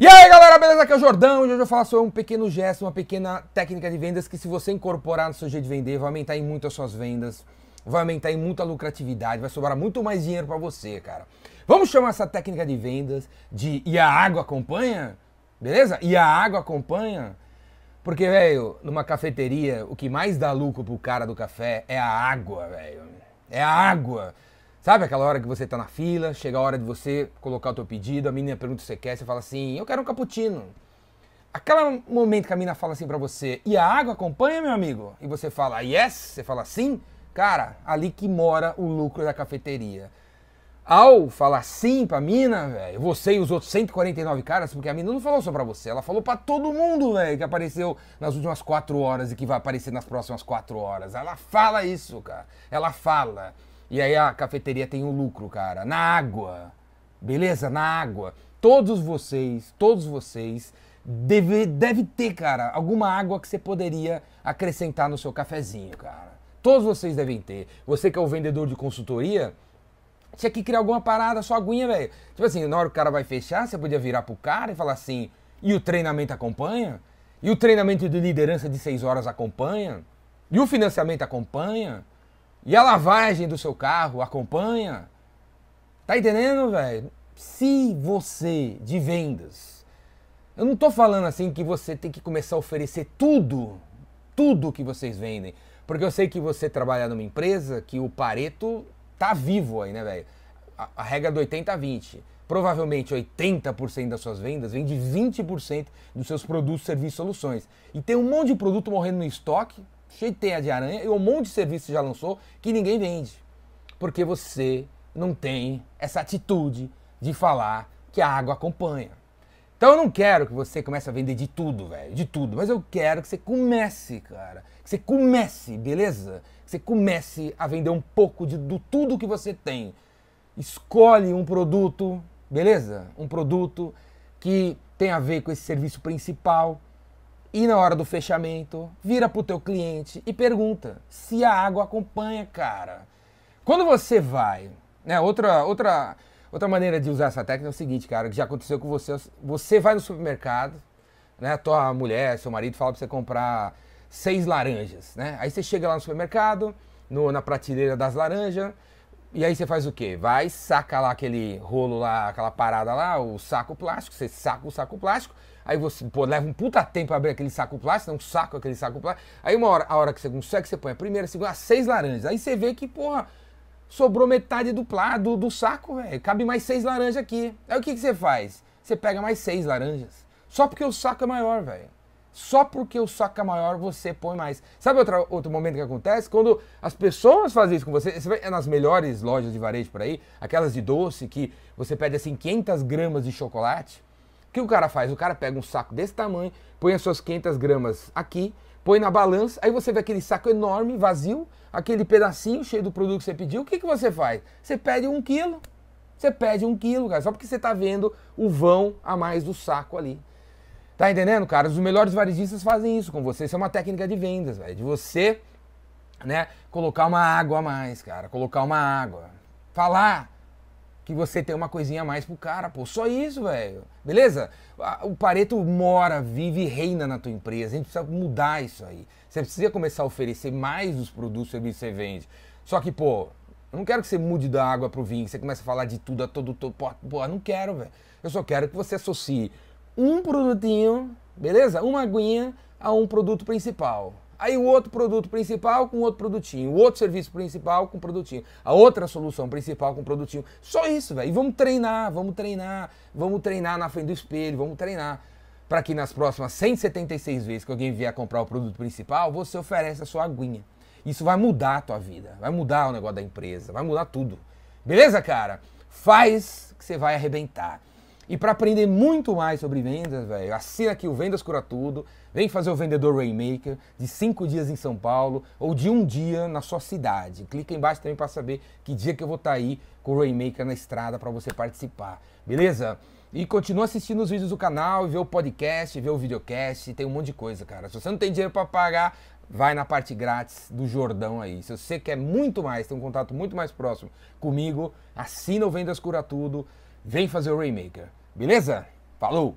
E aí galera, beleza? Aqui é o Jordão. Hoje eu vou falar sobre um pequeno gesto, uma pequena técnica de vendas que se você incorporar no seu jeito de vender, vai aumentar em muito as suas vendas, vai aumentar em muita lucratividade, vai sobrar muito mais dinheiro para você, cara. Vamos chamar essa técnica de vendas de e a água acompanha? Beleza? E a água acompanha? Porque, velho, numa cafeteria, o que mais dá lucro pro cara do café é a água, velho. É a água. Sabe aquela hora que você tá na fila, chega a hora de você colocar o teu pedido, a menina pergunta o que você quer, você fala assim, eu quero um cappuccino. Aquele momento que a menina fala assim pra você, e a água acompanha, meu amigo? E você fala, yes? Você fala sim? Cara, ali que mora o lucro da cafeteria. Ao falar sim pra mina, velho, você e os outros 149 caras, porque a mina não falou só pra você, ela falou pra todo mundo, velho, que apareceu nas últimas quatro horas e que vai aparecer nas próximas quatro horas. Ela fala isso, cara. Ela fala. E aí a cafeteria tem um lucro, cara. Na água. Beleza? Na água. Todos vocês, todos vocês, deve, deve ter, cara, alguma água que você poderia acrescentar no seu cafezinho, cara. Todos vocês devem ter. Você que é o vendedor de consultoria, tinha que criar alguma parada, sua aguinha, velho. Tipo assim, na hora que o cara vai fechar, você podia virar pro cara e falar assim, e o treinamento acompanha? E o treinamento de liderança de seis horas acompanha? E o financiamento acompanha? E a lavagem do seu carro acompanha? Tá entendendo, velho? Se você de vendas, eu não tô falando assim que você tem que começar a oferecer tudo, tudo que vocês vendem, porque eu sei que você trabalha numa empresa que o Pareto tá vivo aí, né, velho? A, a, regra do 80 a 20. Provavelmente 80% das suas vendas vem de 20% dos seus produtos, serviços soluções. E tem um monte de produto morrendo no estoque, cheio de aranha, e um monte de serviço já lançou que ninguém vende. Porque você não tem essa atitude de falar que a água acompanha. Então eu não quero que você comece a vender de tudo, velho, de tudo, mas eu quero que você comece, cara, que você comece, beleza? Que você comece a vender um pouco de do tudo que você tem. Escolhe um produto, beleza? Um produto que tem a ver com esse serviço principal, e na hora do fechamento, vira pro teu cliente e pergunta se a água acompanha, cara. Quando você vai, né, outra outra outra maneira de usar essa técnica é o seguinte, cara, que já aconteceu com você, você vai no supermercado, né, tua mulher, seu marido fala para você comprar seis laranjas, né? Aí você chega lá no supermercado, no, na prateleira das laranjas, e aí você faz o quê? Vai, saca lá aquele rolo lá, aquela parada lá, o saco plástico, você saca o saco plástico, aí você pô, leva um puta tempo pra abrir aquele saco plástico, não saco aquele saco plástico. Aí uma hora, a hora que você consegue, você põe a primeira, a segunda, seis laranjas. Aí você vê que, porra, sobrou metade do, do, do saco, velho. Cabe mais seis laranjas aqui. Aí o que, que você faz? Você pega mais seis laranjas. Só porque o saco é maior, velho. Só porque o saco é maior, você põe mais. Sabe outro, outro momento que acontece? Quando as pessoas fazem isso com você, você vai, é nas melhores lojas de varejo por aí, aquelas de doce, que você pede assim 500 gramas de chocolate. O que o cara faz? O cara pega um saco desse tamanho, põe as suas 500 gramas aqui, põe na balança, aí você vê aquele saco enorme, vazio, aquele pedacinho cheio do produto que você pediu. O que, que você faz? Você pede um quilo. Você pede um quilo, cara, só porque você está vendo o vão a mais do saco ali. Tá entendendo, cara? Os melhores varejistas fazem isso com você. Isso é uma técnica de vendas, velho. De você, né, colocar uma água a mais, cara. Colocar uma água. Falar que você tem uma coisinha a mais pro cara, pô. Só isso, velho. Beleza? O Pareto mora, vive e reina na tua empresa. A gente precisa mudar isso aí. Você precisa começar a oferecer mais dos produtos que você vende. Só que, pô, eu não quero que você mude da água pro vinho, que você comece a falar de tudo a todo, todo. Pô, não quero, velho. Eu só quero que você associe um produtinho, beleza? Uma aguinha a um produto principal. Aí o outro produto principal com outro produtinho, o outro serviço principal com produtinho, a outra solução principal com produtinho. Só isso, velho. E vamos treinar, vamos treinar, vamos treinar na frente do espelho, vamos treinar. Para que nas próximas 176 vezes que alguém vier comprar o produto principal, você ofereça a sua aguinha. Isso vai mudar a tua vida, vai mudar o negócio da empresa, vai mudar tudo. Beleza, cara? Faz que você vai arrebentar. E para aprender muito mais sobre vendas, velho, assina aqui o Vendas Cura Tudo. Vem fazer o Vendedor Rainmaker de cinco dias em São Paulo ou de um dia na sua cidade. Clica embaixo também para saber que dia que eu vou estar tá aí com o Rainmaker na estrada para você participar. Beleza? E continua assistindo os vídeos do canal, ver o podcast, ver o videocast, tem um monte de coisa, cara. Se você não tem dinheiro para pagar, vai na parte grátis do Jordão aí. Se você quer muito mais, ter um contato muito mais próximo comigo, assina o Vendas Cura Tudo, vem fazer o Rainmaker. Beleza? Falou!